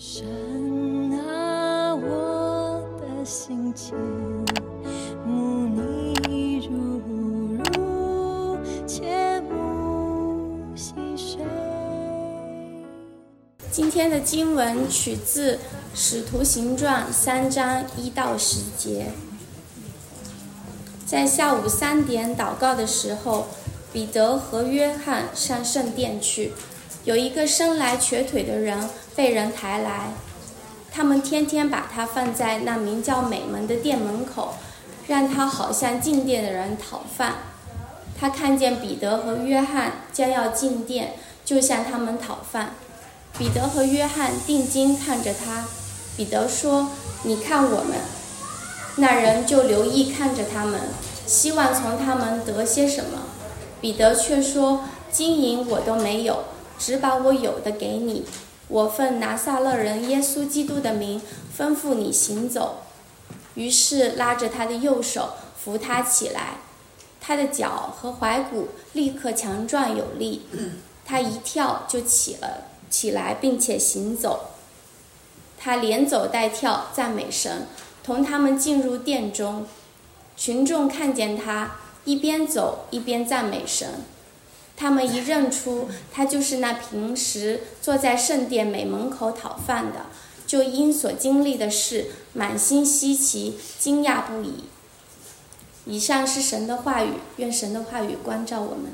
神啊，我的心情，慕你如如，切慕细水。今天的经文取自《使徒行传》三章一到十节。在下午三点祷告的时候，彼得和约翰上圣殿去。有一个生来瘸腿的人被人抬来，他们天天把他放在那名叫美门的店门口，让他好像进店的人讨饭。他看见彼得和约翰将要进店，就向他们讨饭。彼得和约翰定睛看着他。彼得说：“你看我们。”那人就留意看着他们，希望从他们得些什么。彼得却说：“金银我都没有。”只把我有的给你，我奉拿撒勒人耶稣基督的名吩咐你行走。于是拉着他的右手扶他起来，他的脚和踝骨立刻强壮有力，他一跳就起了起来，并且行走。他连走带跳赞美神，同他们进入殿中。群众看见他一边走一边赞美神。他们一认出他就是那平时坐在圣殿美门口讨饭的，就因所经历的事满心稀奇、惊讶不已。以上是神的话语，愿神的话语关照我们。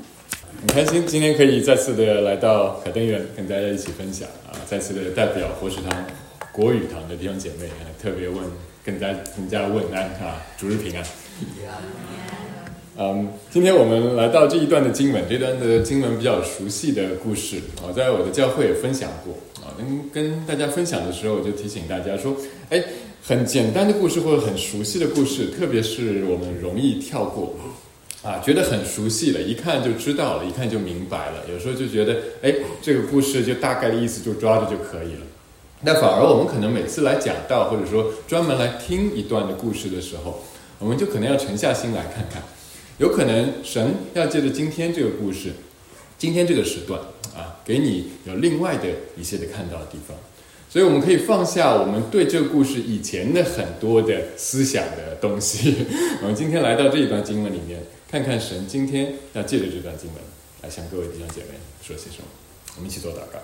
很开心今天可以再次的来到凯登园，跟大家一起分享啊！再次的代表活水堂国语堂的弟兄姐妹啊，特别问跟大家跟大家问安啊，主日平安。嗯，今天我们来到这一段的经文，这段的经文比较熟悉的故事啊，在我的教会也分享过啊。跟跟大家分享的时候，我就提醒大家说，哎，很简单的故事或者很熟悉的故事，特别是我们容易跳过啊，觉得很熟悉了，一看就知道了，一看就明白了。有时候就觉得，哎，这个故事就大概的意思就抓着就可以了。那反而我们可能每次来讲到，或者说专门来听一段的故事的时候，我们就可能要沉下心来看看。有可能神要借着今天这个故事，今天这个时段啊，给你有另外的一些的看到的地方，所以我们可以放下我们对这个故事以前的很多的思想的东西，我们今天来到这一段经文里面，看看神今天要借着这段经文来向各位弟兄姐妹说些什么。我们一起做祷告。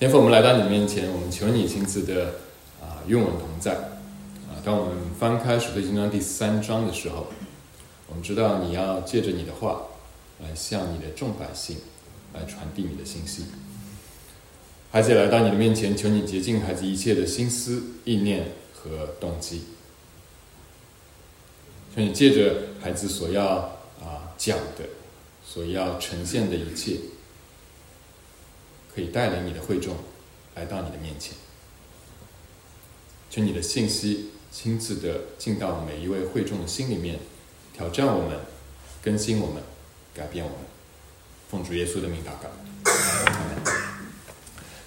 天父，我们来到你面前，我们求你亲自的啊与我们同在啊。当我们翻开《使徒行传》第三章的时候。我们知道你要借着你的话来向你的众百姓来传递你的信息。孩子来到你的面前，求你洁净孩子一切的心思、意念和动机。求你借着孩子所要啊讲的、所要呈现的一切，可以带领你的会众来到你的面前。求你的信息亲自的进到每一位会众的心里面。挑战我们，更新我们，改变我们，奉主耶稣的名祷告。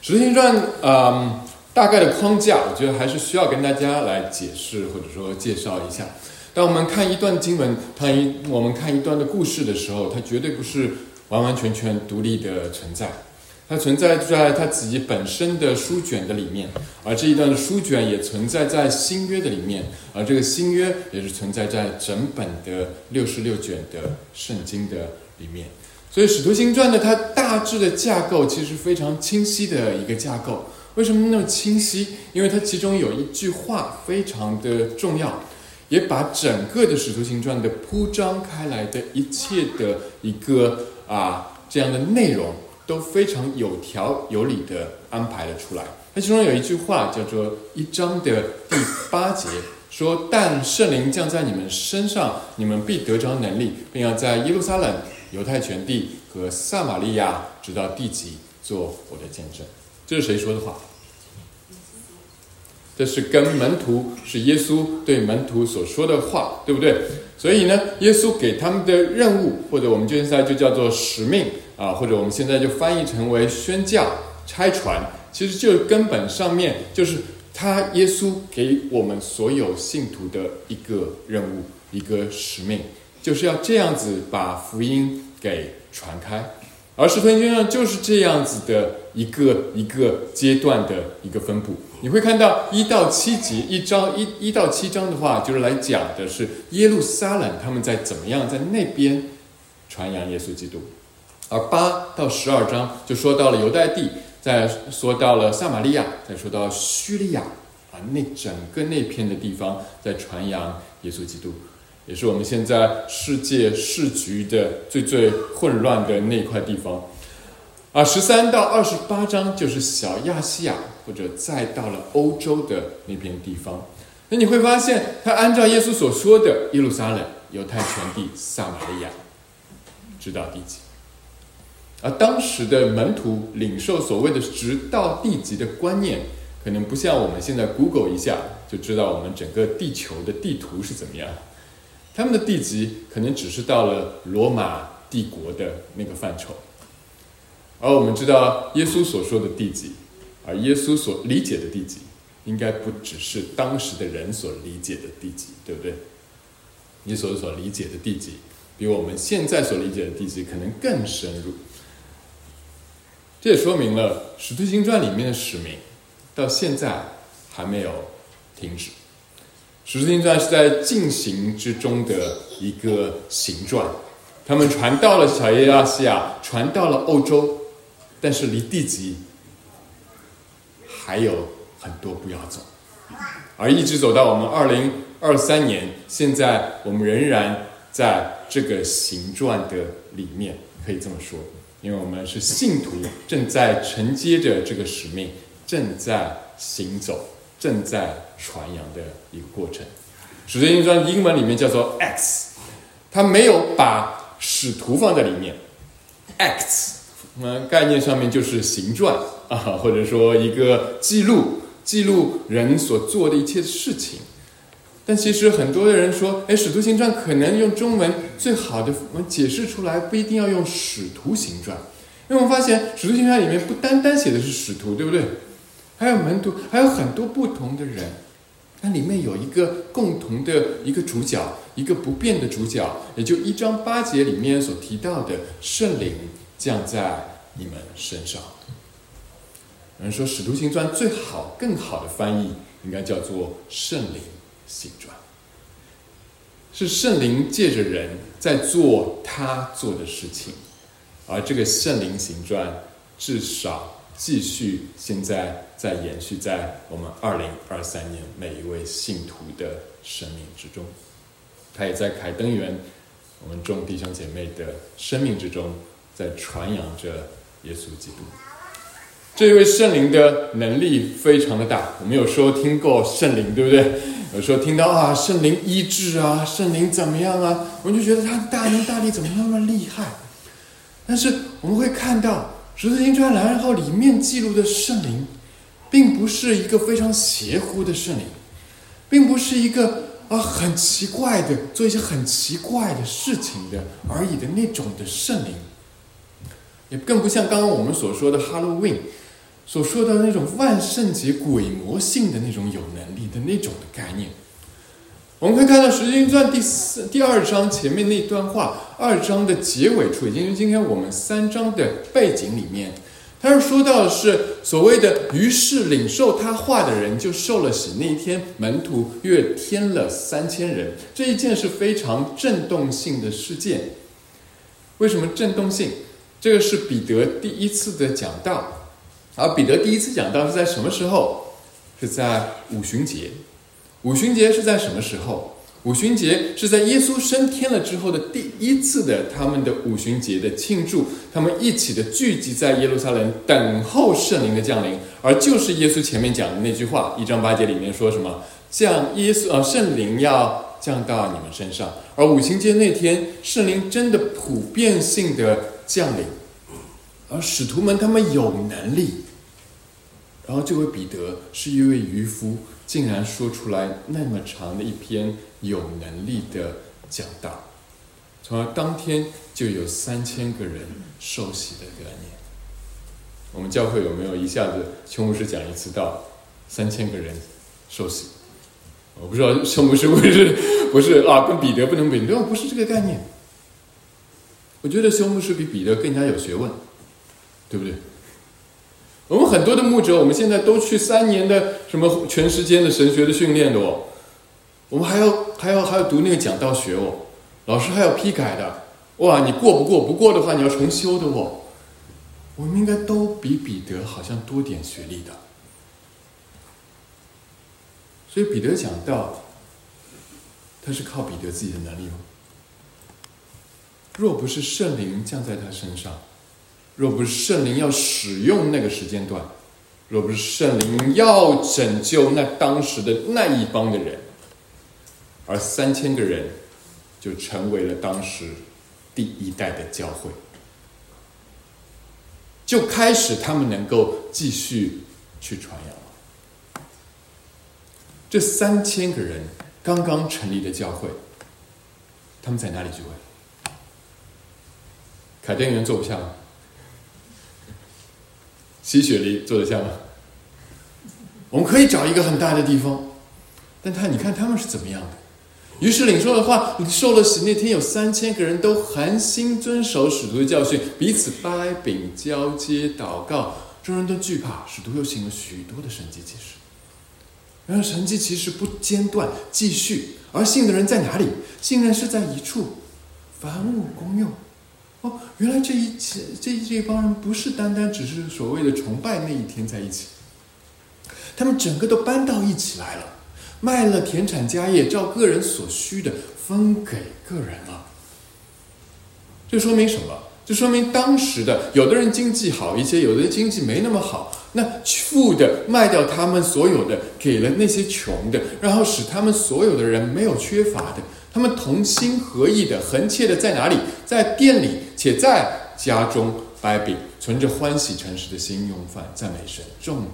使徒行传，嗯，大概的框架，我觉得还是需要跟大家来解释或者说介绍一下。当我们看一段经文，看一我们看一段的故事的时候，它绝对不是完完全全独立的存在。它存在在它自己本身的书卷的里面，而这一段的书卷也存在在新约的里面，而这个新约也是存在在整本的六十六卷的圣经的里面。所以《使徒行传》呢，它大致的架构其实非常清晰的一个架构。为什么那么清晰？因为它其中有一句话非常的重要，也把整个的《使徒行传》的铺张开来的一切的一个啊这样的内容。都非常有条有理的安排了出来。那其中有一句话叫做一章的第八节，说：“但圣灵降在你们身上，你们必得着能力，并要在耶路撒冷、犹太全地和撒玛利亚，直到地极，做我的见证。”这是谁说的话？这是跟门徒，是耶稣对门徒所说的话，对不对？所以呢，耶稣给他们的任务，或者我们现在就叫做使命。啊，或者我们现在就翻译成为宣教、拆传，其实就根本上面就是他耶稣给我们所有信徒的一个任务、一个使命，就是要这样子把福音给传开，而使徒行传就是这样子的一个一个阶段的一个分布。你会看到一到七节一章一一到七章的话，就是来讲的是耶路撒冷他们在怎么样在那边传扬耶稣基督，而八到十二章就说到了犹太地，再说到了撒玛利亚，再说到叙利亚啊，那整个那片的地方在传扬耶稣基督，也是我们现在世界世局的最最混乱的那块地方。啊，十三到二十八章就是小亚细亚，或者再到了欧洲的那片地方。那你会发现，他按照耶稣所说的耶路撒冷、犹太全地、撒玛利亚，直到地极。而当时的门徒领受所谓的直到地极的观念，可能不像我们现在 Google 一下就知道我们整个地球的地图是怎么样。他们的地极可能只是到了罗马帝国的那个范畴。而我们知道，耶稣所说的地级，而耶稣所理解的地级，应该不只是当时的人所理解的地级，对不对？你所所理解的地级，比我们现在所理解的地级可能更深入。这也说明了《使徒行传》里面的使命，到现在还没有停止。《使徒行传》是在进行之中的一个行传，他们传到了小亚细亚，传到了欧洲。但是离地极还有很多步要走，而一直走到我们二零二三年，现在我们仍然在这个形状的里面，可以这么说，因为我们是信徒，正在承接着这个使命，正在行走，正在传扬的一个过程。使徒行传英文里面叫做 X，他没有把使徒放在里面，X。那概念上面就是形状啊，或者说一个记录，记录人所做的一切事情。但其实很多的人说，哎，《使徒行传》可能用中文最好的我们解释出来，不一定要用“使徒行传”，因为我们发现《使徒行传》里面不单单写的是使徒，对不对？还有门徒，还有很多不同的人。那里面有一个共同的一个主角，一个不变的主角，也就一章八节里面所提到的圣灵。降在你们身上。有人说《使徒行传》最好、更好的翻译应该叫做《圣灵行传》，是圣灵借着人在做他做的事情，而这个圣灵行传至少继续现在在延续在我们二零二三年每一位信徒的生命之中，他也在凯登园我们众弟兄姐妹的生命之中。在传扬着耶稣基督，这位圣灵的能力非常的大。我们有时候听过圣灵，对不对？有时候听到啊，圣灵医治啊，圣灵怎么样啊，我们就觉得他大能大力怎么那么厉害？但是我们会看到《十字经传》然后里面记录的圣灵，并不是一个非常邪乎的圣灵，并不是一个啊很奇怪的做一些很奇怪的事情的而已的那种的圣灵。也更不像刚刚我们所说的 Halloween 所说的那种万圣节鬼魔性的那种有能力的那种的概念。我们可以看到《十经传》第四第二章前面那段话，二章的结尾处，也就是今天我们三章的背景里面，他是说到的是所谓的，于是领受他话的人就受了洗。那一天，门徒约添了三千人，这一件是非常震动性的事件。为什么震动性？这个是彼得第一次的讲道，而彼得第一次讲道是在什么时候？是在五旬节。五旬节是在什么时候？五旬节是在耶稣升天了之后的第一次的他们的五旬节的庆祝，他们一起的聚集在耶路撒冷等候圣灵的降临，而就是耶稣前面讲的那句话，一章八节里面说什么？降耶稣呃圣灵要降到你们身上，而五旬节那天圣灵真的普遍性的。降临，而使徒们他们有能力，然后这位彼得是一位渔夫，竟然说出来那么长的一篇有能力的讲道，从而当天就有三千个人受洗的概念。我们教会有没有一下子邱牧师讲一次道，三千个人受洗？我不知道邱牧师 不是不是啊，跟彼得不能比，对，不是这个概念。我觉得修牧师比彼得更加有学问。对不对？我们很多的牧者，我们现在都去三年的什么全时间的神学的训练的哦，我们还要还要还要读那个讲道学哦，老师还要批改的，哇，你过不过？不过的话，你要重修的哦。我们应该都比彼得好像多点学历的，所以彼得讲道，他是靠彼得自己的能力吗？若不是圣灵降在他身上，若不是圣灵要使用那个时间段，若不是圣灵要拯救那当时的那一帮的人，而三千个人就成为了当时第一代的教会。就开始，他们能够继续去传扬了。这三千个人刚刚成立的教会，他们在哪里聚会？凯甸园坐不下吗？吸雪梨坐得下吗？我们可以找一个很大的地方，但他你看他们是怎么样的？于是领受的话，受了洗那天有三千个人都寒心遵守使徒的教训，彼此掰饼交接祷告，众人都惧怕。使徒又行了许多的神迹奇事，然而神迹奇事不间断继续。而信的人在哪里？信任是在一处，凡物公用。原来这一切这这帮人不是单单只是所谓的崇拜那一天在一起，他们整个都搬到一起来了。卖了田产家业，照个人所需的分给个人了。这说明什么？这说明当时的有的人经济好一些，有的人经济没那么好。那富的卖掉他们所有的，给了那些穷的，然后使他们所有的人没有缺乏的。他们同心合意的、恒切的在哪里？在店里，且在家中摆饼，存着欢喜诚实的心用饭，赞美神，众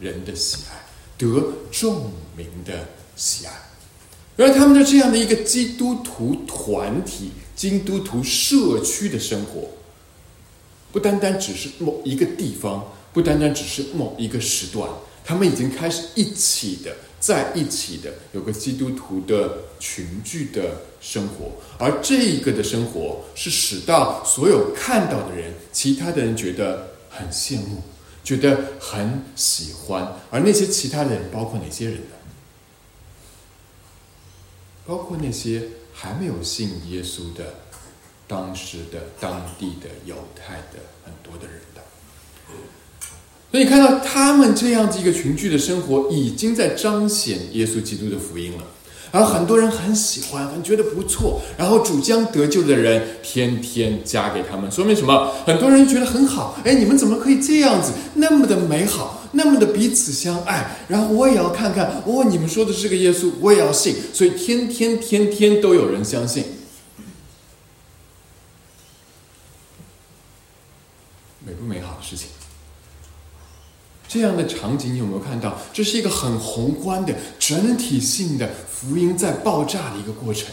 人的喜爱。得众民的喜爱，而他们的这样的一个基督徒团体、基督徒社区的生活，不单单只是某一个地方，不单单只是某一个时段，他们已经开始一起的在一起的有个基督徒的群聚的生活，而这一个的生活是使到所有看到的人、其他的人觉得很羡慕。觉得很喜欢，而那些其他的人包括哪些人呢？包括那些还没有信耶稣的当时的当地的犹太的很多的人。所以看到他们这样子一个群聚的生活，已经在彰显耶稣基督的福音了。而很多人很喜欢，觉得不错。然后主将得救的人天天加给他们，说明什么？很多人觉得很好。哎，你们怎么可以这样子，那么的美好，那么的彼此相爱？然后我也要看看，哦，你们说的是个耶稣，我也要信。所以天天天天都有人相信，美不美好的事情？这样的场景你有没有看到？这是一个很宏观的、整体性的福音在爆炸的一个过程，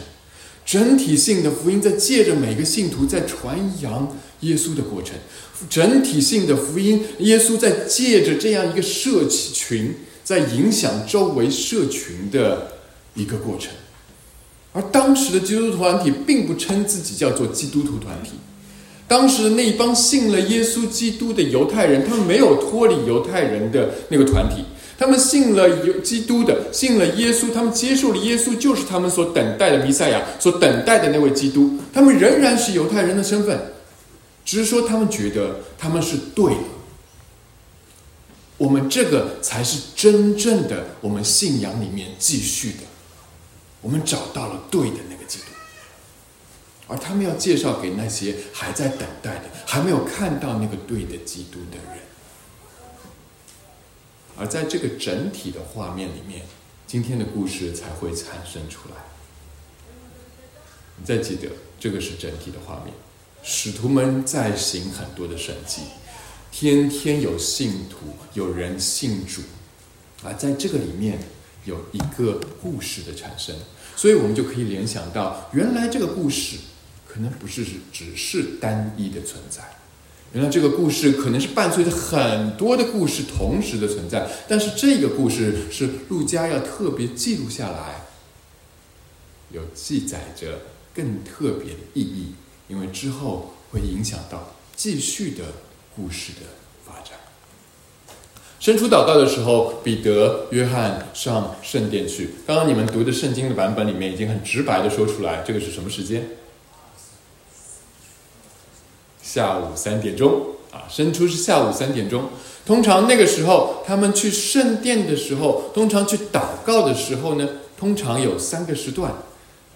整体性的福音在借着每个信徒在传扬耶稣的过程，整体性的福音，耶稣在借着这样一个社群，在影响周围社群的一个过程。而当时的基督徒团体并不称自己叫做基督徒团体。当时的那帮信了耶稣基督的犹太人，他们没有脱离犹太人的那个团体，他们信了犹基督的，信了耶稣，他们接受了耶稣，就是他们所等待的弥赛亚，所等待的那位基督。他们仍然是犹太人的身份，只是说他们觉得他们是对的。我们这个才是真正的我们信仰里面继续的，我们找到了对的。而他们要介绍给那些还在等待的、还没有看到那个对的基督的人。而在这个整体的画面里面，今天的故事才会产生出来。你再记得，这个是整体的画面。使徒们在行很多的神迹，天天有信徒、有人信主。而在这个里面有一个故事的产生，所以我们就可以联想到，原来这个故事。可能不是只是单一的存在，原来这个故事可能是伴随着很多的故事同时的存在，但是这个故事是陆家要特别记录下来，有记载着更特别的意义，因为之后会影响到继续的故事的发展。伸出祷告的时候，彼得、约翰上圣殿去。刚刚你们读的圣经的版本里面已经很直白的说出来，这个是什么时间？下午三点钟啊，伸出是下午三点钟。通常那个时候，他们去圣殿的时候，通常去祷告的时候呢，通常有三个时段：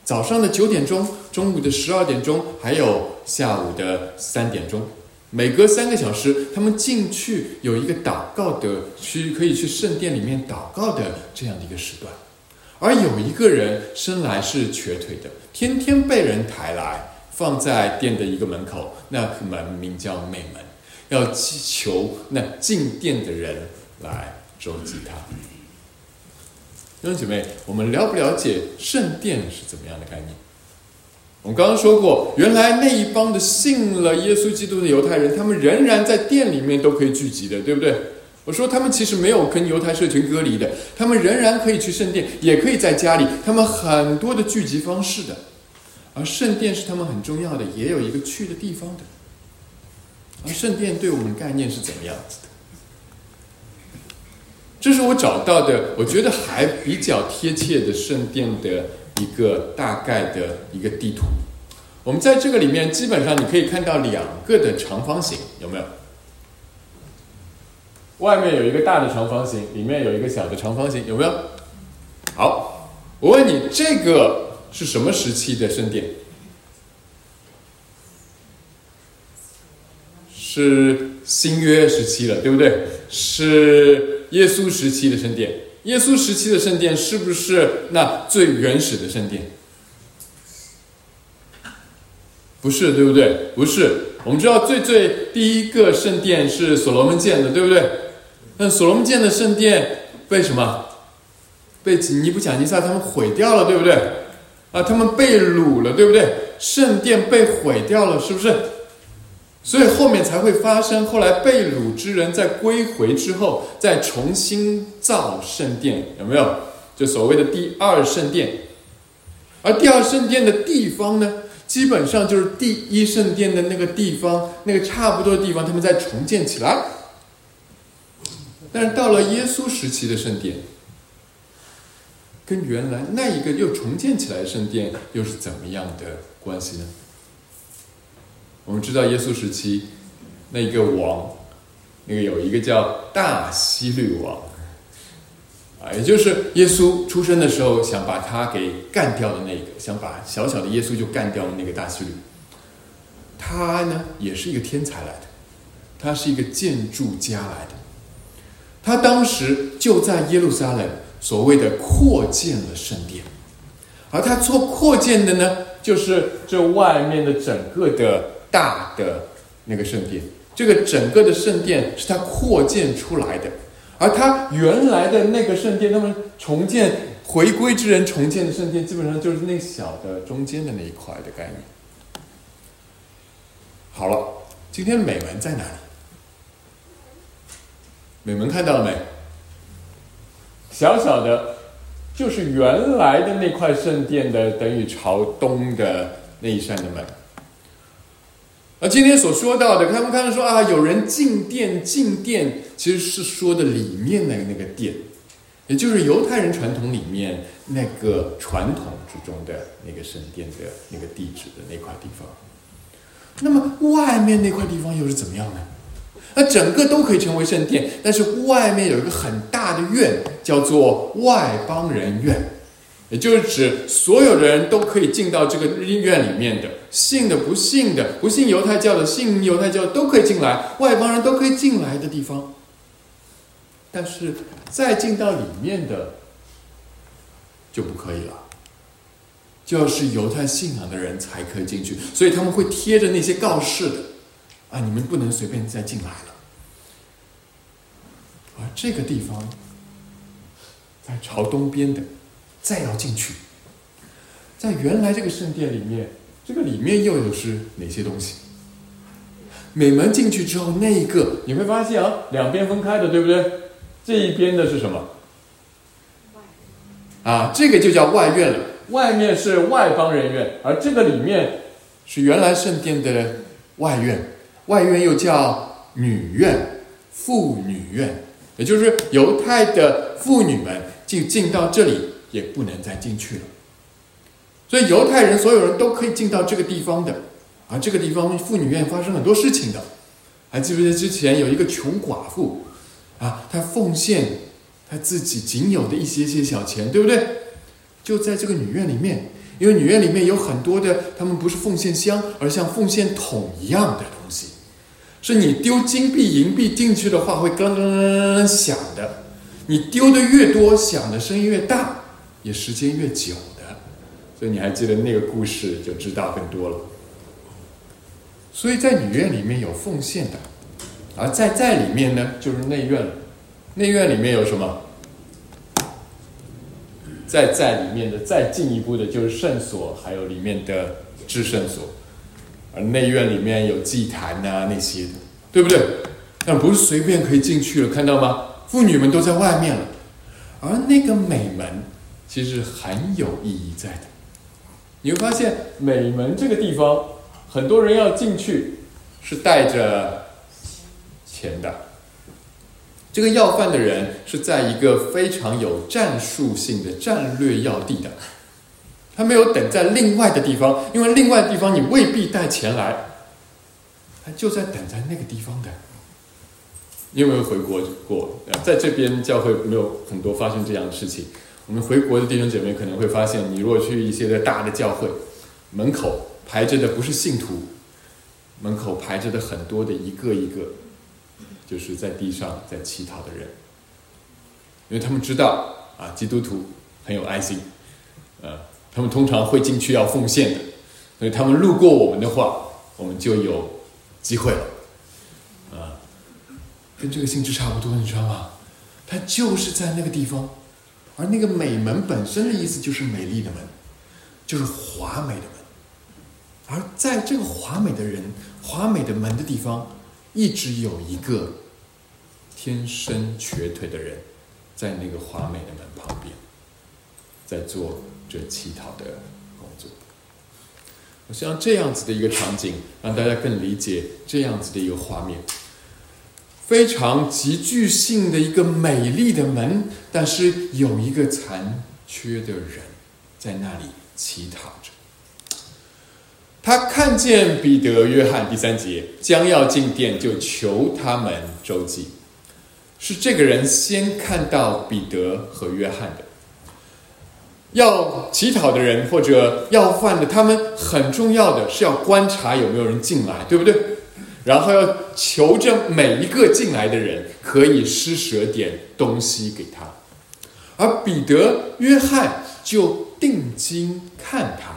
早上的九点钟、中午的十二点钟，还有下午的三点钟。每隔三个小时，他们进去有一个祷告的区，可以去圣殿里面祷告的这样的一个时段。而有一个人生来是瘸腿的，天天被人抬来。放在殿的一个门口，那门名叫美门，要祈求那进殿的人来周济他。弟兄姐妹，我们了不了解圣殿是怎么样的概念？我们刚刚说过，原来那一帮的信了耶稣基督的犹太人，他们仍然在殿里面都可以聚集的，对不对？我说他们其实没有跟犹太社群隔离的，他们仍然可以去圣殿，也可以在家里，他们很多的聚集方式的。而圣殿是他们很重要的，也有一个去的地方的。而圣殿对我们概念是怎么样子的？这是我找到的，我觉得还比较贴切的圣殿的一个大概的一个地图。我们在这个里面，基本上你可以看到两个的长方形，有没有？外面有一个大的长方形，里面有一个小的长方形，有没有？好，我问你这个。是什么时期的圣殿？是新约时期了，对不对？是耶稣时期的圣殿。耶稣时期的圣殿是不是那最原始的圣殿？不是，对不对？不是。我们知道最最第一个圣殿是所罗门建的，对不对？那所罗门建的圣殿被什么？被尼布甲尼撒他们毁掉了，对不对？啊，他们被掳了，对不对？圣殿被毁掉了，是不是？所以后面才会发生，后来被掳之人在归回之后，再重新造圣殿，有没有？就所谓的第二圣殿。而第二圣殿的地方呢，基本上就是第一圣殿的那个地方，那个差不多的地方，他们再重建起来。但是到了耶稣时期的圣殿。跟原来那一个又重建起来的圣殿又是怎么样的关系呢？我们知道耶稣时期那一个王，那个有一个叫大希律王，啊，也就是耶稣出生的时候想把他给干掉的那个，想把小小的耶稣就干掉的那个大希律。他呢也是一个天才来的，他是一个建筑家来的，他当时就在耶路撒冷。所谓的扩建了圣殿，而他做扩建的呢，就是这外面的整个的大的那个圣殿。这个整个的圣殿是他扩建出来的，而他原来的那个圣殿，他们重建回归之人重建的圣殿，基本上就是那小的中间的那一块的概念。好了，今天美门在哪里？美门看到了没？小小的，就是原来的那块圣殿的，等于朝东的那一扇的门。而今天所说到的，他们刚才说啊，有人进殿，进殿其实是说的里面的那个殿，也就是犹太人传统里面那个传统之中的那个圣殿的那个地址的那块地方。那么外面那块地方又是怎么样呢？那整个都可以成为圣殿，但是外面有一个很大的院，叫做外邦人院，也就是指所有的人都可以进到这个院里面的，信的、不信的、不信犹太教的、信犹太教都可以进来，外邦人都可以进来的地方。但是再进到里面的就不可以了，就是犹太信仰的人才可以进去，所以他们会贴着那些告示的。啊！你们不能随便再进来了。而这个地方在朝东边的，再要进去，在原来这个圣殿里面，这个里面又有是哪些东西？每门进去之后，那一个你会发现啊，两边分开的，对不对？这一边的是什么？啊，这个就叫外院了。外面是外邦人院，而这个里面是原来圣殿的外院。外院又叫女院、妇女院，也就是犹太的妇女们进进到这里也不能再进去了。所以犹太人所有人都可以进到这个地方的，而这个地方妇女院发生很多事情的。还记不记得之前有一个穷寡妇啊，她奉献她自己仅有的一些些小钱，对不对？就在这个女院里面，因为女院里面有很多的，他们不是奉献箱，而像奉献桶一样的，是你丢金币银币进去的话会咯咯咯响的，你丢的越多，响的声音越大，也时间越久的。所以你还记得那个故事，就知道更多了。所以在女院里面有奉献的，而在在里面呢，就是内院了。内院里面有什么？在在里面的再进一步的就是圣所，还有里面的至圣所。而内院里面有祭坛呐那些的，对不对？但不是随便可以进去了，看到吗？妇女们都在外面了。而那个美门其实很有意义在的。你会发现美门这个地方，很多人要进去是带着钱的。这个要饭的人是在一个非常有战术性的战略要地的，他没有等在另外的地方，因为另外地方你未必带钱来，他就在等在那个地方的。你有没有回国过？在这边教会没有很多发生这样的事情。我们回国的弟兄姐妹可能会发现，你如果去一些的大的教会，门口排着的不是信徒，门口排着的很多的一个一个，就是在地上在乞讨的人，因为他们知道啊，基督徒很有爱心，他们通常会进去要奉献的，所以他们路过我们的话，我们就有机会了，啊，跟这个性质差不多，你知道吗？他就是在那个地方。而那个美门本身的意思就是美丽的门，就是华美的门。而在这个华美的人、华美的门的地方，一直有一个天生瘸腿的人，在那个华美的门旁边，在做这乞讨的工作。我希望这样子的一个场景，让大家更理解这样子的一个画面。非常极具性的一个美丽的门，但是有一个残缺的人在那里乞讨着。他看见彼得、约翰，第三节将要进店，就求他们周济。是这个人先看到彼得和约翰的。要乞讨的人或者要饭的，他们很重要的是要观察有没有人进来，对不对？然后要求着每一个进来的人可以施舍点东西给他，而彼得、约翰就定睛看他。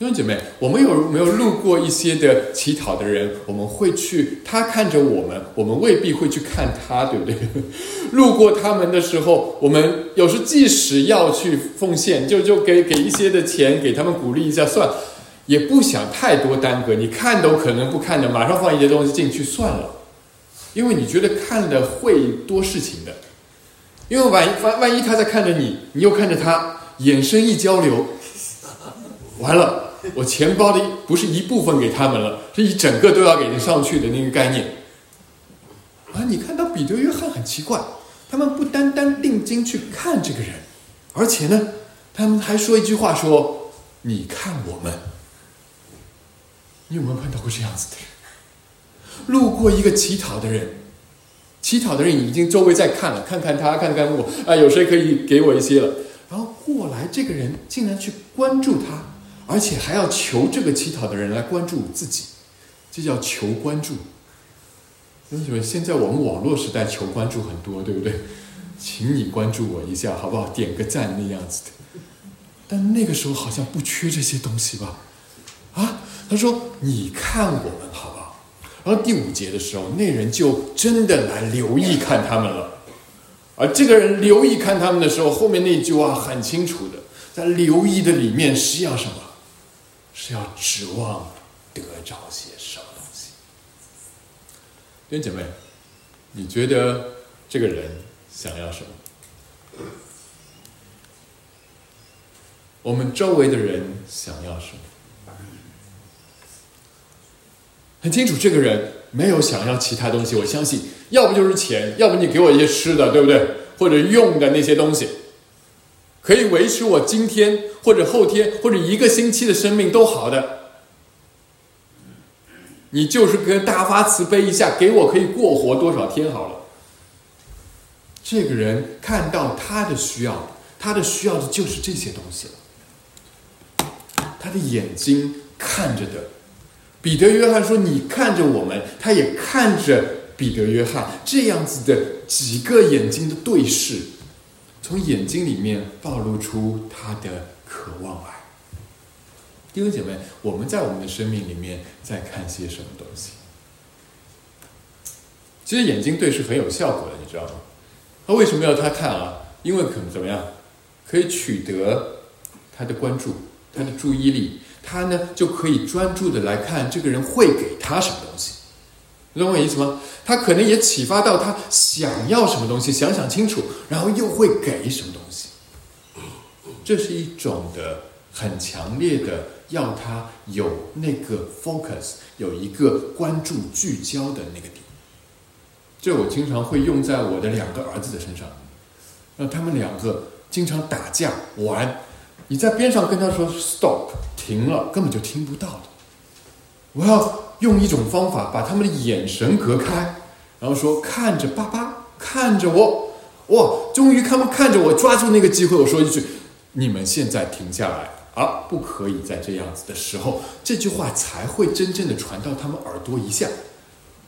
兄弟姐妹，我们有没有路过一些的乞讨的人？我们会去，他看着我们，我们未必会去看他，对不对？路过他们的时候，我们有时即使要去奉献，就就给给一些的钱，给他们鼓励一下，算。也不想太多耽搁，你看都可能不看的，马上放一些东西进去算了，因为你觉得看了会多事情的，因为万万万一他在看着你，你又看着他，眼神一交流，完了，我钱包的不是一部分给他们了，是一整个都要给你上去的那个概念。啊，你看到彼得、约翰很奇怪，他们不单单定睛去看这个人，而且呢，他们还说一句话说：“你看我们。”你有没有碰到过这样子的人？路过一个乞讨的人，乞讨的人已经周围在看了，看看他，看看我，啊，有谁可以给我一些了？然后过来，这个人竟然去关注他，而且还要求这个乞讨的人来关注自己，这叫求关注。为什么现在我们网络时代求关注很多，对不对？请你关注我一下，好不好？点个赞那样子的。但那个时候好像不缺这些东西吧？啊？他说：“你看我们好不好？”然后第五节的时候，那人就真的来留意看他们了。而这个人留意看他们的时候，后面那句话很清楚的，在留意的里面是要什么？是要指望得着些什么东西？弟姐妹，你觉得这个人想要什么？我们周围的人想要什么？很清楚，这个人没有想要其他东西。我相信，要不就是钱，要不你给我一些吃的，对不对？或者用的那些东西，可以维持我今天或者后天或者一个星期的生命都好的。你就是跟大发慈悲一下，给我可以过活多少天好了。这个人看到他的需要，他的需要的就是这些东西了。他的眼睛看着的，彼得、约翰说：“你看着我们。”他也看着彼得、约翰，这样子的几个眼睛的对视，从眼睛里面暴露出他的渴望来。弟兄姐妹，我们在我们的生命里面在看些什么东西？其实眼睛对视很有效果的，你知道吗？他为什么要他看啊？因为可能怎么样，可以取得他的关注，他的注意力，他呢就可以专注的来看这个人会给他什么东西。你懂我意思吗？他可能也启发到他想要什么东西，想想清楚，然后又会给什么东西。这是一种的很强烈的。要他有那个 focus，有一个关注聚焦的那个点。这我经常会用在我的两个儿子的身上，让他们两个经常打架玩，你在边上跟他说 stop，停了，根本就听不到的。我要用一种方法把他们的眼神隔开，然后说看着爸爸，看着我，哇，终于他们看着我，抓住那个机会，我说一句：你们现在停下来。啊不可以在这样子的时候，这句话才会真正的传到他们耳朵一下，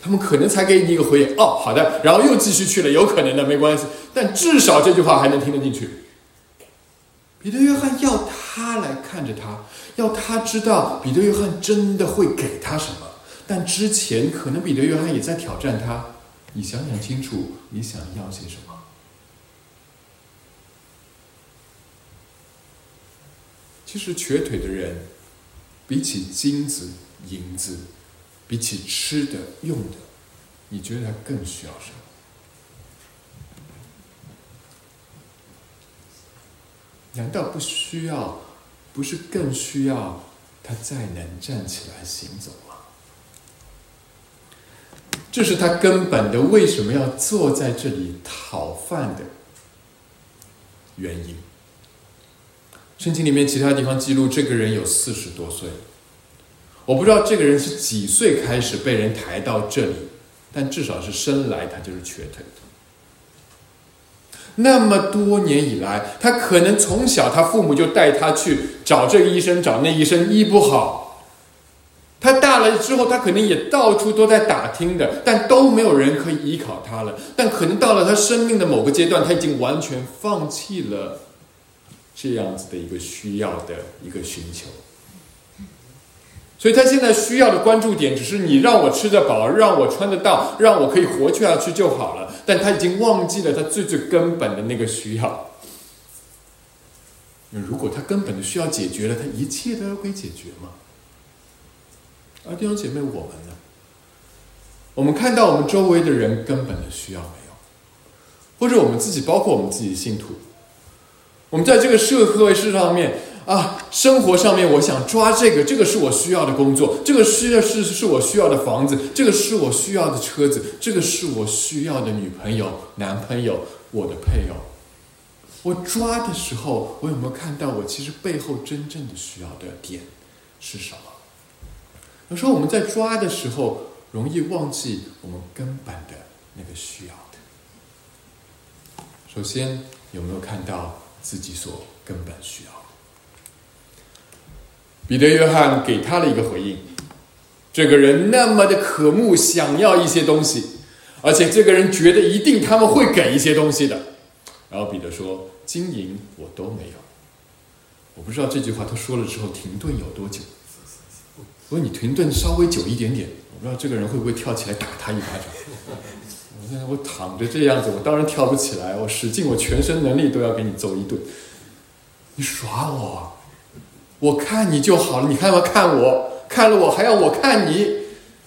他们可能才给你一个回应。哦，好的，然后又继续去了，有可能的，没关系。但至少这句话还能听得进去。彼得约翰要他来看着他，要他知道彼得约翰真的会给他什么。但之前可能彼得约翰也在挑战他，你想想清楚，你想要些什么。其实瘸腿的人，比起金子、银子，比起吃的、用的，你觉得他更需要什么？难道不需要？不是更需要他再能站起来行走这是他根本的为什么要坐在这里讨饭的原因。圣经里面其他地方记录，这个人有四十多岁。我不知道这个人是几岁开始被人抬到这里，但至少是生来他就是瘸腿。那么多年以来，他可能从小他父母就带他去找这个医生，找那医生，医不好。他大了之后，他可能也到处都在打听的，但都没有人可以依靠他了。但可能到了他生命的某个阶段，他已经完全放弃了。这样子的一个需要的一个寻求，所以他现在需要的关注点只是你让我吃得饱，让我穿得到，让我可以活下去就好了。但他已经忘记了他最最根本的那个需要。如果他根本的需要解决了，他一切都要可以解决吗？而弟兄姐妹，我们呢？我们看到我们周围的人根本的需要没有，或者我们自己，包括我们自己信徒。我们在这个社会市上面啊，生活上面，我想抓这个，这个是我需要的工作，这个需要是是我需要的房子，这个是我需要的车子，这个是我需要的女朋友、男朋友，我的配偶。我抓的时候，我有没有看到我其实背后真正的需要的点是什么？有时候我们在抓的时候，容易忘记我们根本的那个需要的。首先，有没有看到？自己所根本需要的，彼得、约翰给他了一个回应。这个人那么的渴慕，想要一些东西，而且这个人觉得一定他们会给一些东西的。然后彼得说：“金银我都没有。”我不知道这句话他说了之后停顿有多久。如果你停顿稍微久一点点，我不知道这个人会不会跳起来打他一巴掌。我在我躺着这样子，我当然跳不起来。我使劲，我全身能力都要给你揍一顿。你耍我，我看你就好了。你看嘛，看我，看了我还要我看你，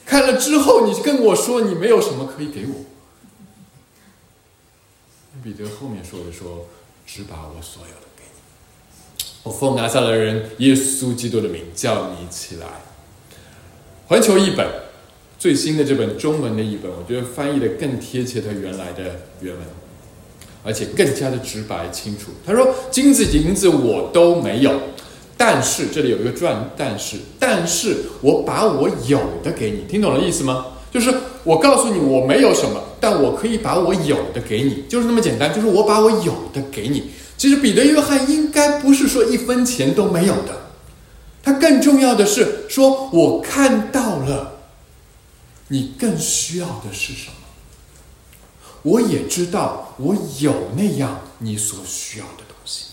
看了之后你跟我说你没有什么可以给我。彼得后面说的说，只把我所有的给你。我奉拿撒勒人耶稣基督的名叫你起来。环球译本。最新的这本中文的译本，我觉得翻译的更贴切它原来的原文，而且更加的直白清楚。他说：“金子银子我都没有，但是这里有一个转，但是，但是我把我有的给你，听懂了意思吗？就是我告诉你我没有什么，但我可以把我有的给你，就是那么简单。就是我把我有的给你。其实彼得、约翰应该不是说一分钱都没有的，他更重要的是说，我看到了。”你更需要的是什么？我也知道，我有那样你所需要的东西。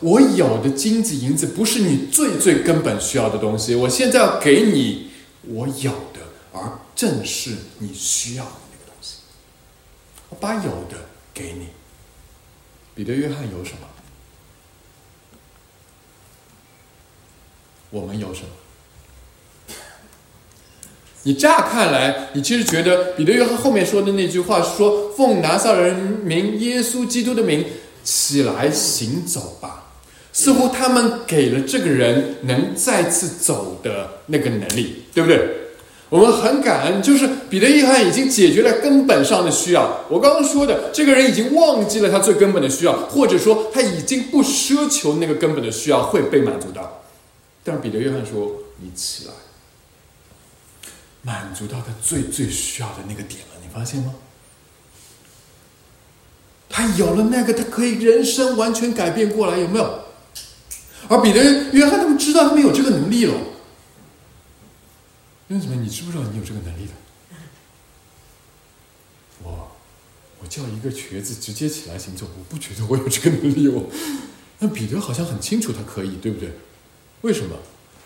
我有的金子银子不是你最最根本需要的东西。我现在要给你我有的，而正是你需要的那个东西。我把有的给你。彼得、约翰有什么？我们有什么？你乍看来，你其实觉得彼得约翰后面说的那句话是说：“奉拿撒人名耶稣基督的名起来行走吧。”似乎他们给了这个人能再次走的那个能力，对不对？我们很感恩，就是彼得约翰已经解决了根本上的需要。我刚刚说的，这个人已经忘记了他最根本的需要，或者说他已经不奢求那个根本的需要会被满足到。但彼得约翰说：“你起来。”满足到他最最需要的那个点了，你发现吗？他有了那个，他可以人生完全改变过来，有没有？而彼得、约翰他们知道他们有这个能力了。为什么？你知不知道你有这个能力的？我，我叫一个瘸子直接起来行走，我不觉得我有这个能力哦。那彼得好像很清楚他可以，对不对？为什么？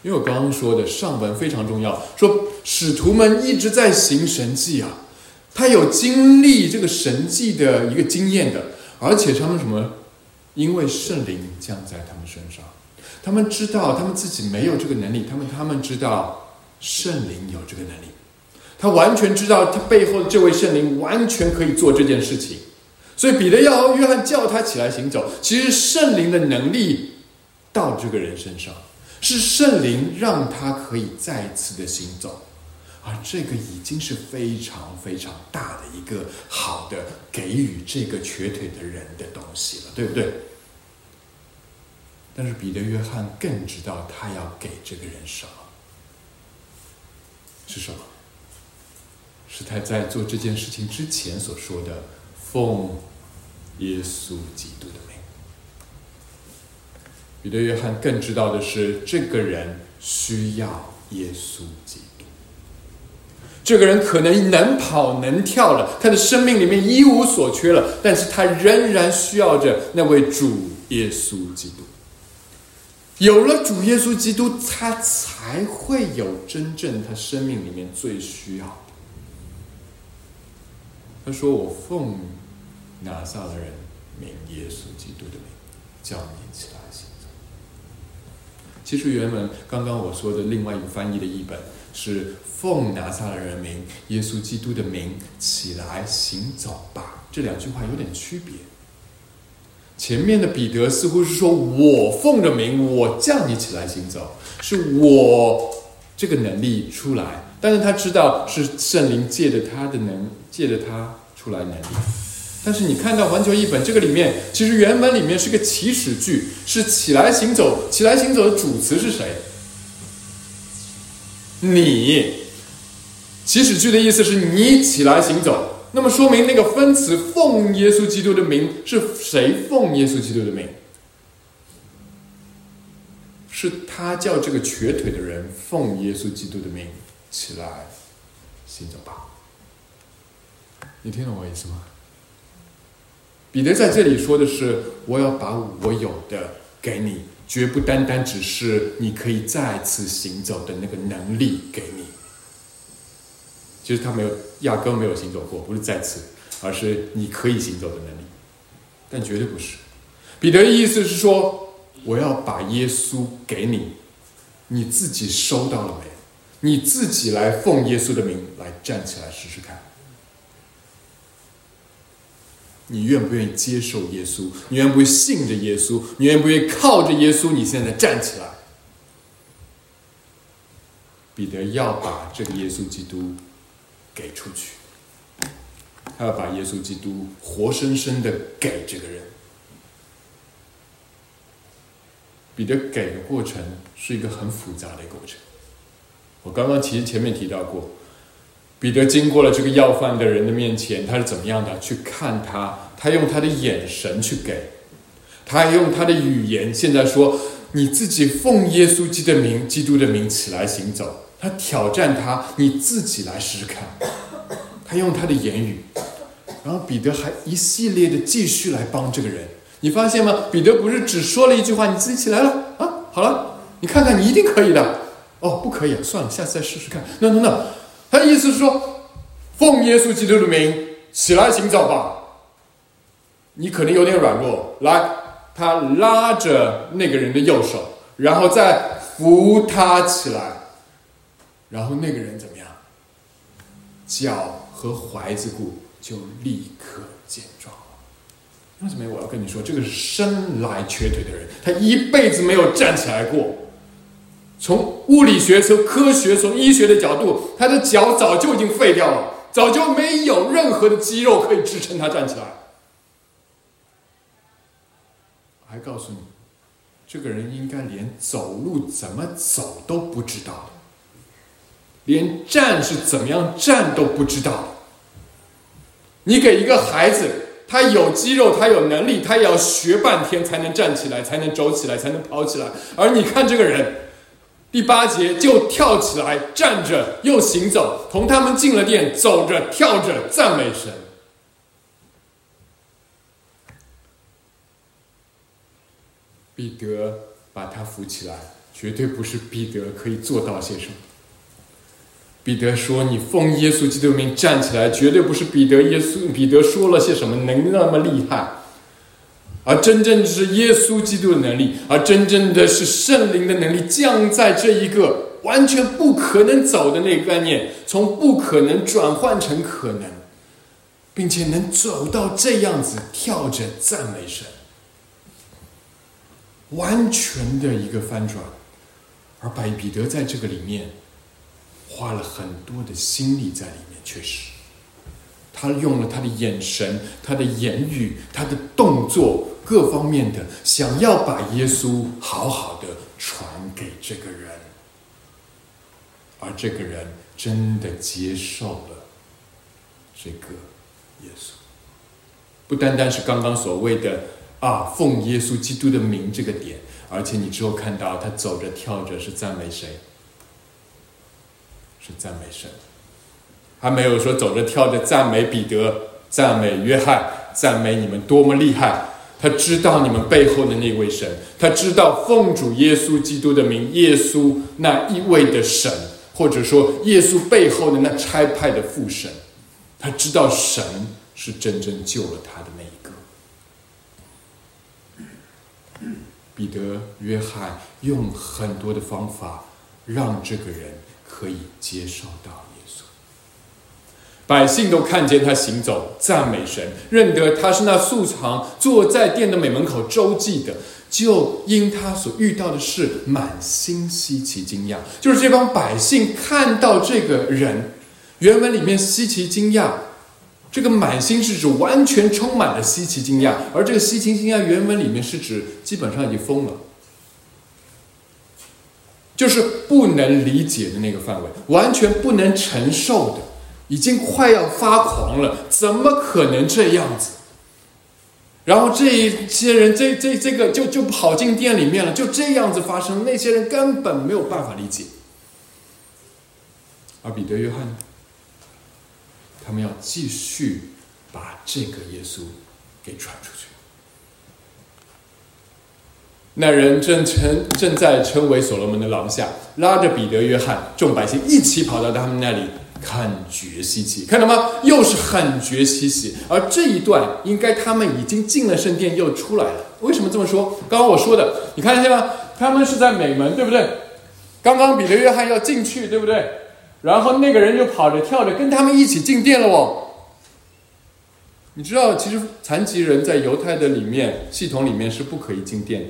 因为我刚刚说的上文非常重要，说使徒们一直在行神迹啊，他有经历这个神迹的一个经验的，而且他们什么？因为圣灵降在他们身上，他们知道他们自己没有这个能力，他们他们知道圣灵有这个能力，他完全知道他背后的这位圣灵完全可以做这件事情，所以彼得要约翰叫他起来行走，其实圣灵的能力到这个人身上。是圣灵让他可以再次的行走，而这个已经是非常非常大的一个好的给予这个瘸腿的人的东西了，对不对？但是彼得、约翰更知道他要给这个人什么，是什么？是他在做这件事情之前所说的“奉耶稣基督的”。彼得、约翰更知道的是，这个人需要耶稣基督。这个人可能能跑能跳了，他的生命里面一无所缺了，但是他仍然需要着那位主耶稣基督。有了主耶稣基督，他才会有真正他生命里面最需要的。他说：“我奉拿撒勒人名耶稣基督的名，叫你。”其实原文刚刚我说的另外一个翻译的译本是“奉拿撒勒人名耶稣基督的名起来行走吧”，这两句话有点区别。前面的彼得似乎是说我奉着名，我叫你起来行走，是我这个能力出来，但是他知道是圣灵借着他的能，借着他出来能力。但是你看到环球译本这个里面，其实原文里面是个祈使句，是起来行走。起来行走的主词是谁？你。祈使句的意思是你起来行走，那么说明那个分词奉耶稣基督的名是谁奉耶稣基督的名？是他叫这个瘸腿的人奉耶稣基督的名起来行走吧？你听懂我意思吗？彼得在这里说的是：“我要把我有的给你，绝不单单只是你可以再次行走的那个能力给你。其实他没有，压根没有行走过，不是再次，而是你可以行走的能力。但绝对不是。彼得的意思是说，我要把耶稣给你，你自己收到了没？你自己来奉耶稣的名来站起来试试看。”你愿不愿意接受耶稣？你愿不愿意信着耶稣？你愿不愿意靠着耶稣？你现在站起来。彼得要把这个耶稣基督给出去，他要把耶稣基督活生生的给这个人。彼得给的过程是一个很复杂的过程。我刚刚其实前面提到过，彼得经过了这个要饭的人的面前，他是怎么样的？去看他，他用他的眼神去给，他还用他的语言。现在说你自己奉耶稣基督的名，基督的名起来行走。他挑战他，你自己来试试看。他用他的言语，然后彼得还一系列的继续来帮这个人。你发现吗？彼得不是只说了一句话，你自己起来了啊？好了，你看看，你一定可以的。哦，不可以，算了，下次再试试看。那那那，他的意思是说，奉耶稣基督的名起来行走吧。你可能有点软弱，来，他拉着那个人的右手，然后再扶他起来，然后那个人怎么样？脚和踝子骨就立刻健壮了。为什么我要跟你说，这个是生来瘸腿的人，他一辈子没有站起来过。从物理学、从科学、从医学的角度，他的脚早就已经废掉了，早就没有任何的肌肉可以支撑他站起来。还告诉你，这个人应该连走路怎么走都不知道，连站是怎么样站都不知道。你给一个孩子，他有肌肉，他有能力，他也要学半天才能站起来，才能走起来，才能跑起来。而你看这个人。第八节就跳起来，站着又行走，同他们进了殿，走着跳着赞美神。彼得把他扶起来，绝对不是彼得可以做到些什么。彼得说：“你奉耶稣基督名站起来，绝对不是彼得耶稣彼得说了些什么能那么厉害。”而真正的是耶稣基督的能力，而真正的是圣灵的能力降在这一个完全不可能走的那个概念，从不可能转换成可能，并且能走到这样子跳着赞美神，完全的一个翻转。而百彼得在这个里面花了很多的心力在里面，确实。他用了他的眼神、他的言语、他的动作各方面的，想要把耶稣好好的传给这个人，而这个人真的接受了这个耶稣，不单单是刚刚所谓的啊奉耶稣基督的名这个点，而且你之后看到他走着跳着是赞美谁？是赞美神。还没有说走着跳着赞美彼得、赞美约翰、赞美你们多么厉害。他知道你们背后的那位神，他知道奉主耶稣基督的名，耶稣那一位的神，或者说耶稣背后的那差派的父神，他知道神是真正救了他的那一个。彼得、约翰用很多的方法，让这个人可以接受到。百姓都看见他行走，赞美神，认得他是那素常坐在殿的美门口周记的，就因他所遇到的事满心稀奇惊讶。就是这帮百姓看到这个人，原文里面稀奇惊讶，这个满心是指完全充满了稀奇惊讶，而这个稀奇惊讶原文里面是指基本上已经疯了，就是不能理解的那个范围，完全不能承受的。已经快要发狂了，怎么可能这样子？然后这一些人，这这这个就就跑进店里面了，就这样子发生，那些人根本没有办法理解。而彼得、约翰，他们要继续把这个耶稣给传出去。那人正称正在称为所罗门的廊下，拉着彼得、约翰，众百姓一起跑到他们那里。看觉稀奇，看到吗？又是很觉稀奇。而这一段应该他们已经进了圣殿，又出来了。为什么这么说？刚刚我说的，你看见吗？他们是在美门，对不对？刚刚彼得、约翰要进去，对不对？然后那个人就跑着跳着跟他们一起进殿了哦。你知道，其实残疾人在犹太的里面系统里面是不可以进殿的，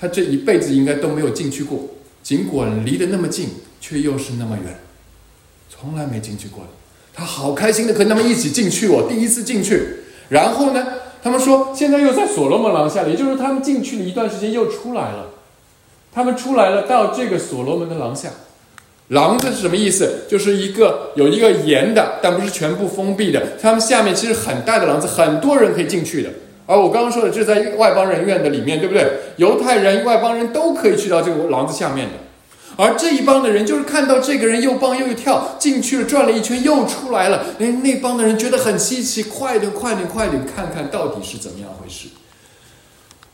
他这一辈子应该都没有进去过。尽管离得那么近，却又是那么远，从来没进去过的。他好开心的和他们一起进去，我第一次进去。然后呢，他们说现在又在所罗门廊下，也就是他们进去了一段时间又出来了。他们出来了，到这个所罗门的廊下。廊子是什么意思？就是一个有一个严的，但不是全部封闭的。他们下面其实很大的廊子，很多人可以进去的。而我刚刚说的，这在外邦人院的里面，对不对？犹太人、外邦人都可以去到这个廊子下面的。而这一帮的人，就是看到这个人又蹦又跳进去了，转了一圈又出来了。哎，那帮的人觉得很稀奇，快点，快点，快点，看看到底是怎么样回事。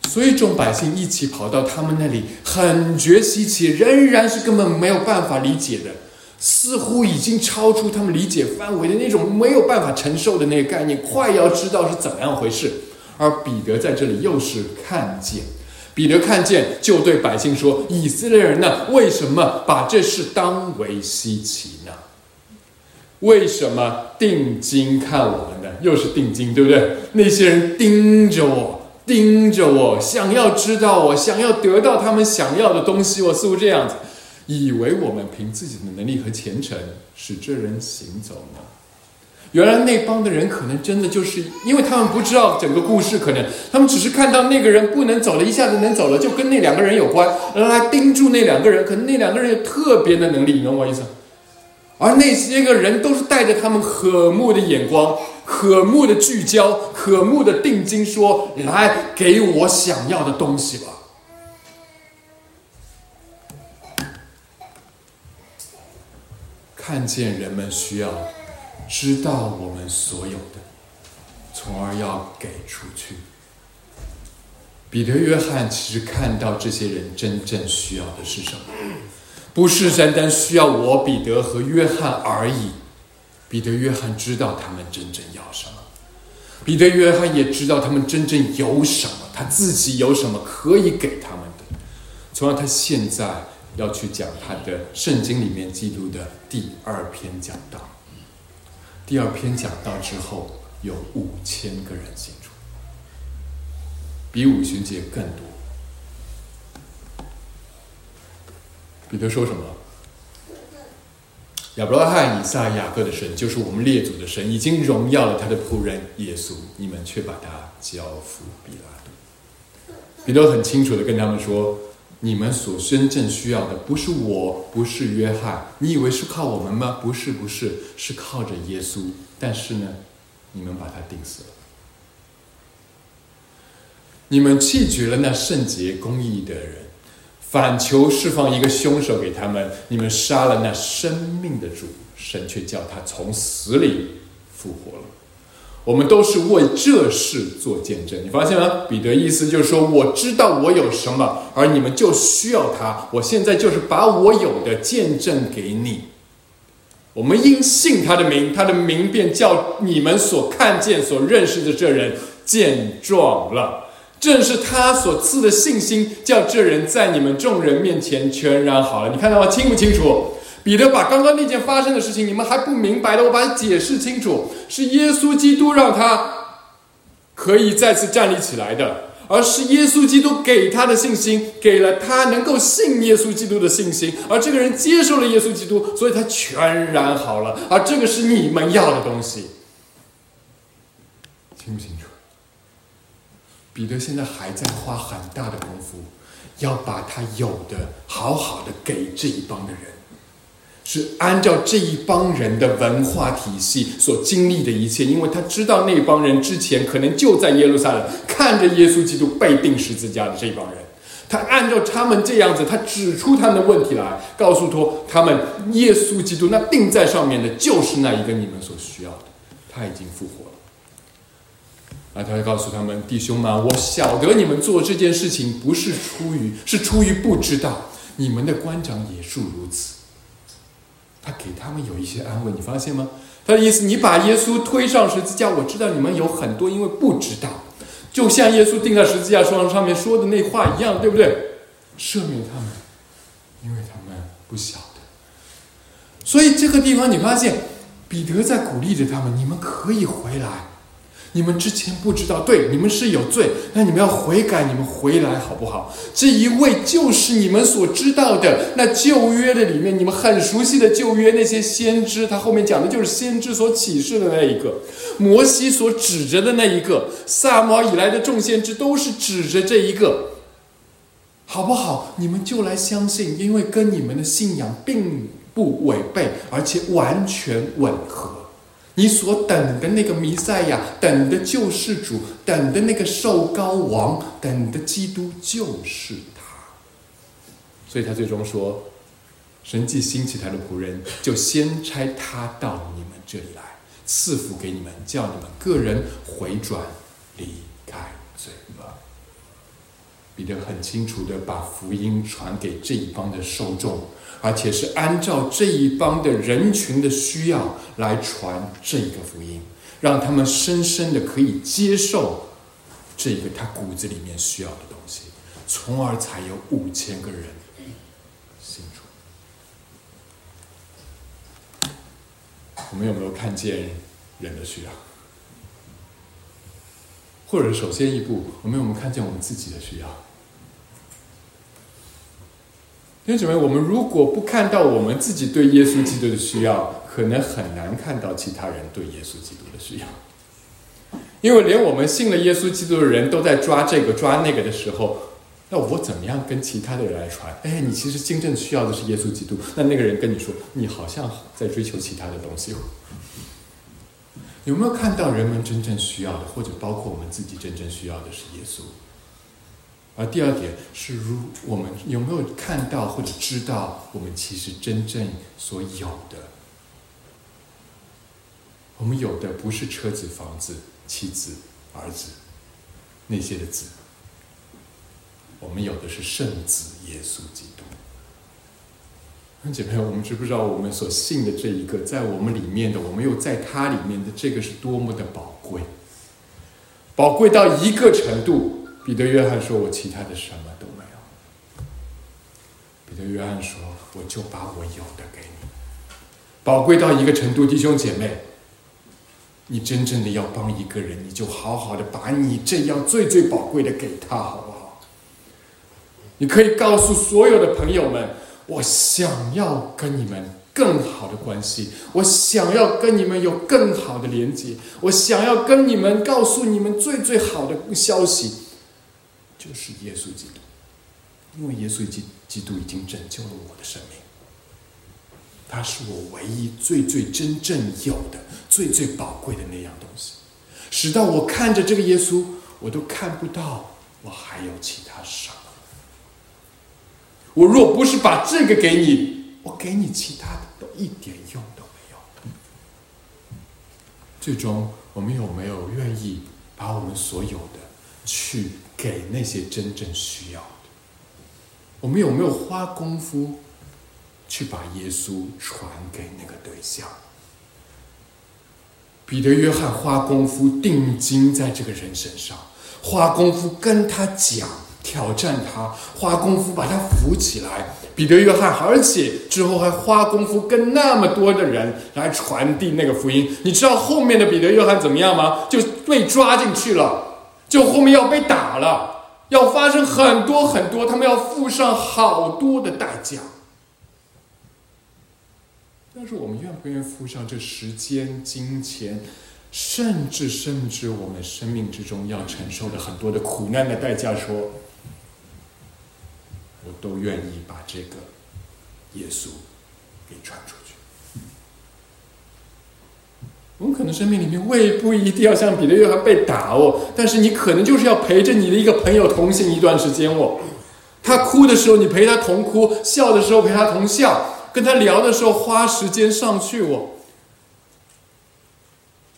所以众百姓一起跑到他们那里，很觉稀奇，仍然是根本没有办法理解的，似乎已经超出他们理解范围的那种没有办法承受的那个概念，快要知道是怎么样回事。而彼得在这里又是看见，彼得看见就对百姓说：“以色列人呢，为什么把这事当为稀奇呢？为什么定睛看我们呢？又是定睛，对不对？那些人盯着我。”盯着我，想要知道我，想要得到他们想要的东西，我似乎这样子，以为我们凭自己的能力和虔诚使这人行走呢。原来那帮的人可能真的就是因为他们不知道整个故事，可能他们只是看到那个人不能走了，一下子能走了，就跟那两个人有关，然后来盯住那两个人。可能那两个人有特别的能力，你懂我意思？而那些个人都是带着他们和睦的眼光。渴慕的聚焦，渴慕的定睛，说：“来，给我想要的东西吧。”看见人们需要，知道我们所有的，从而要给出去。彼得、约翰其实看到这些人真正需要的是什么，不是单单需要我彼得和约翰而已。彼得、约翰知道他们真正要什么，彼得、约翰也知道他们真正有什么，他自己有什么可以给他们的。从而，他现在要去讲他的圣经里面记录的第二篇讲道。第二篇讲到之后，有五千个人信主，比五旬节更多。彼得说什么？亚伯拉罕、以撒、雅各的神，就是我们列祖的神，已经荣耀了他的仆人耶稣，你们却把他交付比拉多。彼得很清楚的跟他们说：“你们所真正需要的，不是我，不是约翰，你以为是靠我们吗？不是，不是，是靠着耶稣。但是呢，你们把他钉死了，你们弃绝了那圣洁公义的人。”反求释放一个凶手给他们，你们杀了那生命的主，神却叫他从死里复活了。我们都是为这事做见证，你发现吗？彼得意思就是说，我知道我有什么，而你们就需要他。我现在就是把我有的见证给你。我们因信他的名，他的名便叫你们所看见、所认识的这人见状了。正是他所赐的信心，叫这人在你们众人面前全然好了。你看到吗？清不清楚？彼得把刚刚那件发生的事情，你们还不明白的，我把它解释清楚。是耶稣基督让他可以再次站立起来的，而是耶稣基督给他的信心，给了他能够信耶稣基督的信心。而这个人接受了耶稣基督，所以他全然好了。而这个是你们要的东西，清不清楚？彼得现在还在花很大的功夫，要把他有的好好的给这一帮的人，是按照这一帮人的文化体系所经历的一切，因为他知道那帮人之前可能就在耶路撒冷看着耶稣基督被钉十字架的这帮人，他按照他们这样子，他指出他们的问题来，告诉说他们耶稣基督那钉在上面的就是那一个你们所需要的，他已经复活了。啊，他就告诉他们弟兄们，我晓得你们做这件事情不是出于，是出于不知道。你们的官长也是如此。他给他们有一些安慰，你发现吗？他的意思，你把耶稣推上十字架，我知道你们有很多因为不知道，就像耶稣钉在十字架上上面说的那话一样，对不对？赦免他们，因为他们不晓得。所以这个地方你发现，彼得在鼓励着他们，你们可以回来。你们之前不知道，对，你们是有罪，那你们要悔改，你们回来好不好？这一位就是你们所知道的那旧约的里面，你们很熟悉的旧约那些先知，他后面讲的就是先知所启示的那一个，摩西所指着的那一个，萨摩以来的众先知都是指着这一个，好不好？你们就来相信，因为跟你们的信仰并不违背，而且完全吻合。你所等的那个弥赛亚，等的救世主，等的那个受高王，等的基督就是他。所以他最终说：“神既兴起他的仆人，就先差他到你们这里来，赐福给你们，叫你们个人回转，离开罪恶。”彼得很清楚的把福音传给这一帮的受众。而且是按照这一帮的人群的需要来传这个福音，让他们深深的可以接受这个他骨子里面需要的东西，从而才有五千个人信主。我们有没有看见人的需要？或者首先一步，我们有没有看见我们自己的需要？弟兄姊妹，我们如果不看到我们自己对耶稣基督的需要，可能很难看到其他人对耶稣基督的需要。因为连我们信了耶稣基督的人都在抓这个抓那个的时候，那我怎么样跟其他的人来传？哎，你其实真正需要的是耶稣基督。那那个人跟你说，你好像在追求其他的东西。有没有看到人们真正需要的，或者包括我们自己真正需要的是耶稣？而第二点是，如我们有没有看到或者知道，我们其实真正所有的，我们有的不是车子、房子、妻子、儿子那些的子，我们有的是圣子耶稣基督。姐妹，我们知不知道我们所信的这一个，在我们里面的，我们又在他里面的这个是多么的宝贵，宝贵到一个程度。彼得、约翰说：“我其他的什么都没有。”彼得、约翰说：“我就把我有的给你。”宝贵到一个程度，弟兄姐妹，你真正的要帮一个人，你就好好的把你这样最最宝贵的给他，好不好？你可以告诉所有的朋友们：“我想要跟你们更好的关系，我想要跟你们有更好的连接，我想要跟你们告诉你们最最好的消息。”就是耶稣基督，因为耶稣基基督已经拯救了我的生命，他是我唯一最最真正有的最最宝贵的那样东西，使到我看着这个耶稣，我都看不到我还有其他什么。我若不是把这个给你，我给你其他的都一点用都没有。最终，我们有没有愿意把我们所有的去？给那些真正需要的，我们有没有花功夫去把耶稣传给那个对象？彼得、约翰花功夫定睛在这个人身上，花功夫跟他讲，挑战他，花功夫把他扶起来。彼得、约翰，而且之后还花功夫跟那么多的人来传递那个福音。你知道后面的彼得、约翰怎么样吗？就被抓进去了。就后面要被打了，要发生很多很多，他们要付上好多的代价。但是我们愿不愿意付上这时间、金钱，甚至甚至我们生命之中要承受的很多的苦难的代价？说，我都愿意把这个耶稣给传出去。我们可能生命里面未不一定要像彼得、约翰被打哦，但是你可能就是要陪着你的一个朋友同行一段时间哦。他哭的时候，你陪他同哭；笑的时候，陪他同笑；跟他聊的时候，花时间上去哦。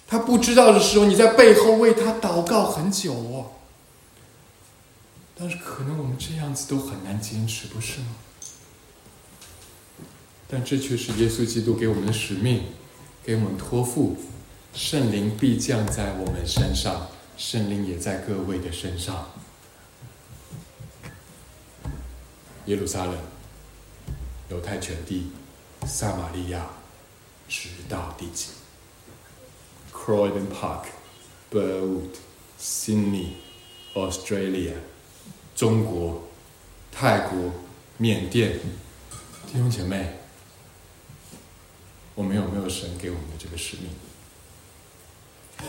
他不知道的时候，你在背后为他祷告很久哦。但是可能我们这样子都很难坚持，不是吗？但这却是耶稣基督给我们的使命，给我们托付。圣灵必降在我们身上，圣灵也在各位的身上。耶路撒冷、犹太全地、撒玛利亚，直到地极。Croydon Park Burwood、Sydney、Australia、中国、泰国、缅甸，弟兄姐妹，我们有没有神给我们的这个使命？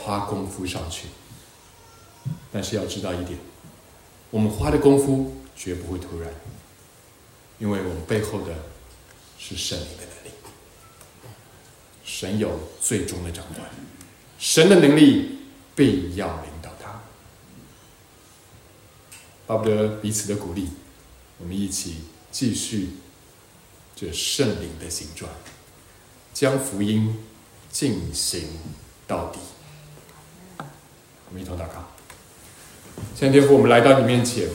花功夫上去，但是要知道一点，我们花的功夫绝不会突然，因为我们背后的是圣灵的能力。神有最终的掌管，神的能力必要领导他。巴不得彼此的鼓励，我们一起继续这圣灵的形状，将福音进行到底。我一同祷告，现天父，我们来到你面前，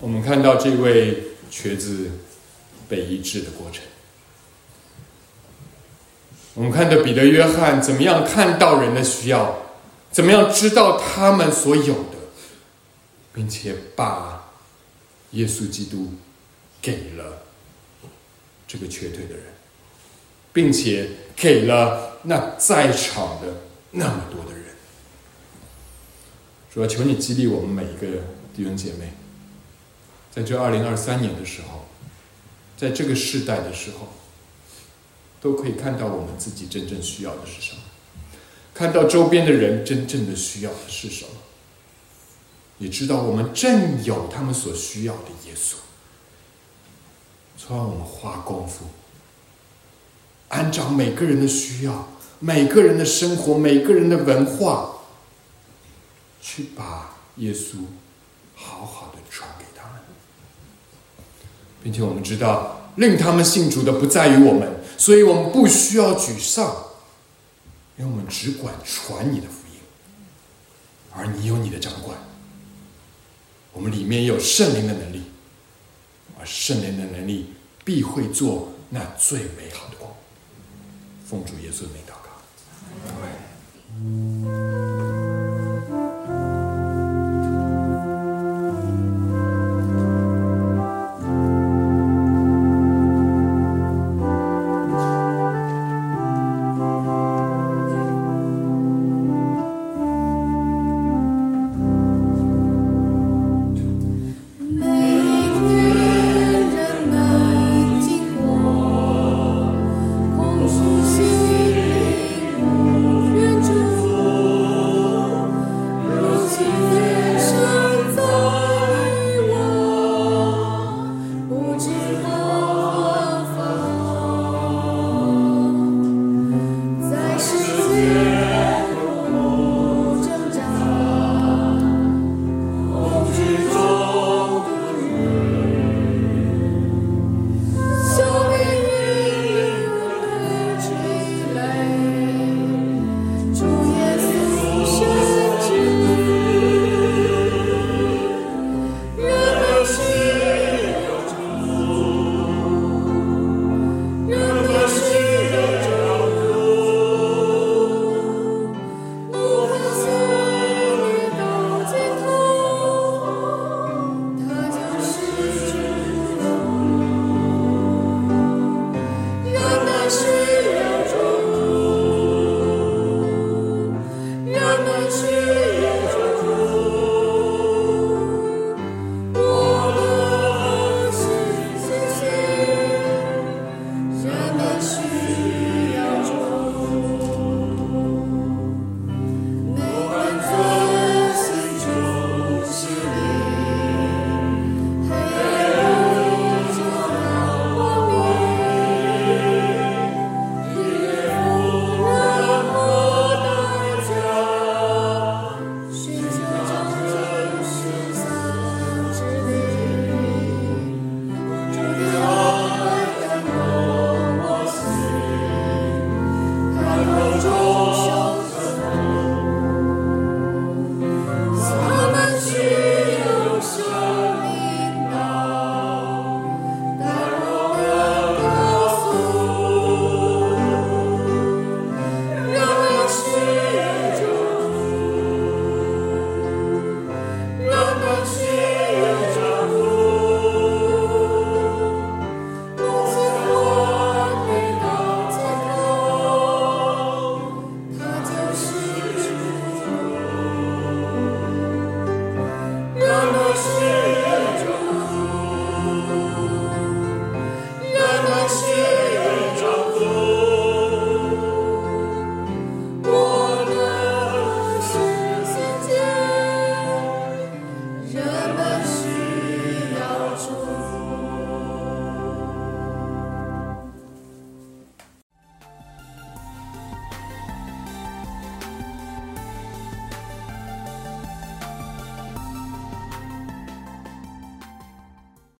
我们看到这位瘸子被医治的过程。我们看到彼得、约翰怎么样看到人的需要，怎么样知道他们所有的，并且把耶稣基督给了这个瘸腿的人，并且给了那在场的那么多的人。主要求你激励我们每一个弟兄姐妹，在这二零二三年的时候，在这个世代的时候。都可以看到我们自己真正需要的是什么，看到周边的人真正的需要的是什么，也知道我们正有他们所需要的耶稣。从而我们花功夫，按照每个人的需要、每个人的生活、每个人的文化，去把耶稣好好的传给他们，并且我们知道，令他们信主的不在于我们。所以我们不需要沮丧，因为我们只管传你的福音，而你有你的掌管。我们里面有圣灵的能力，而圣灵的能力必会做那最美好的光。奉主耶稣的名祷告。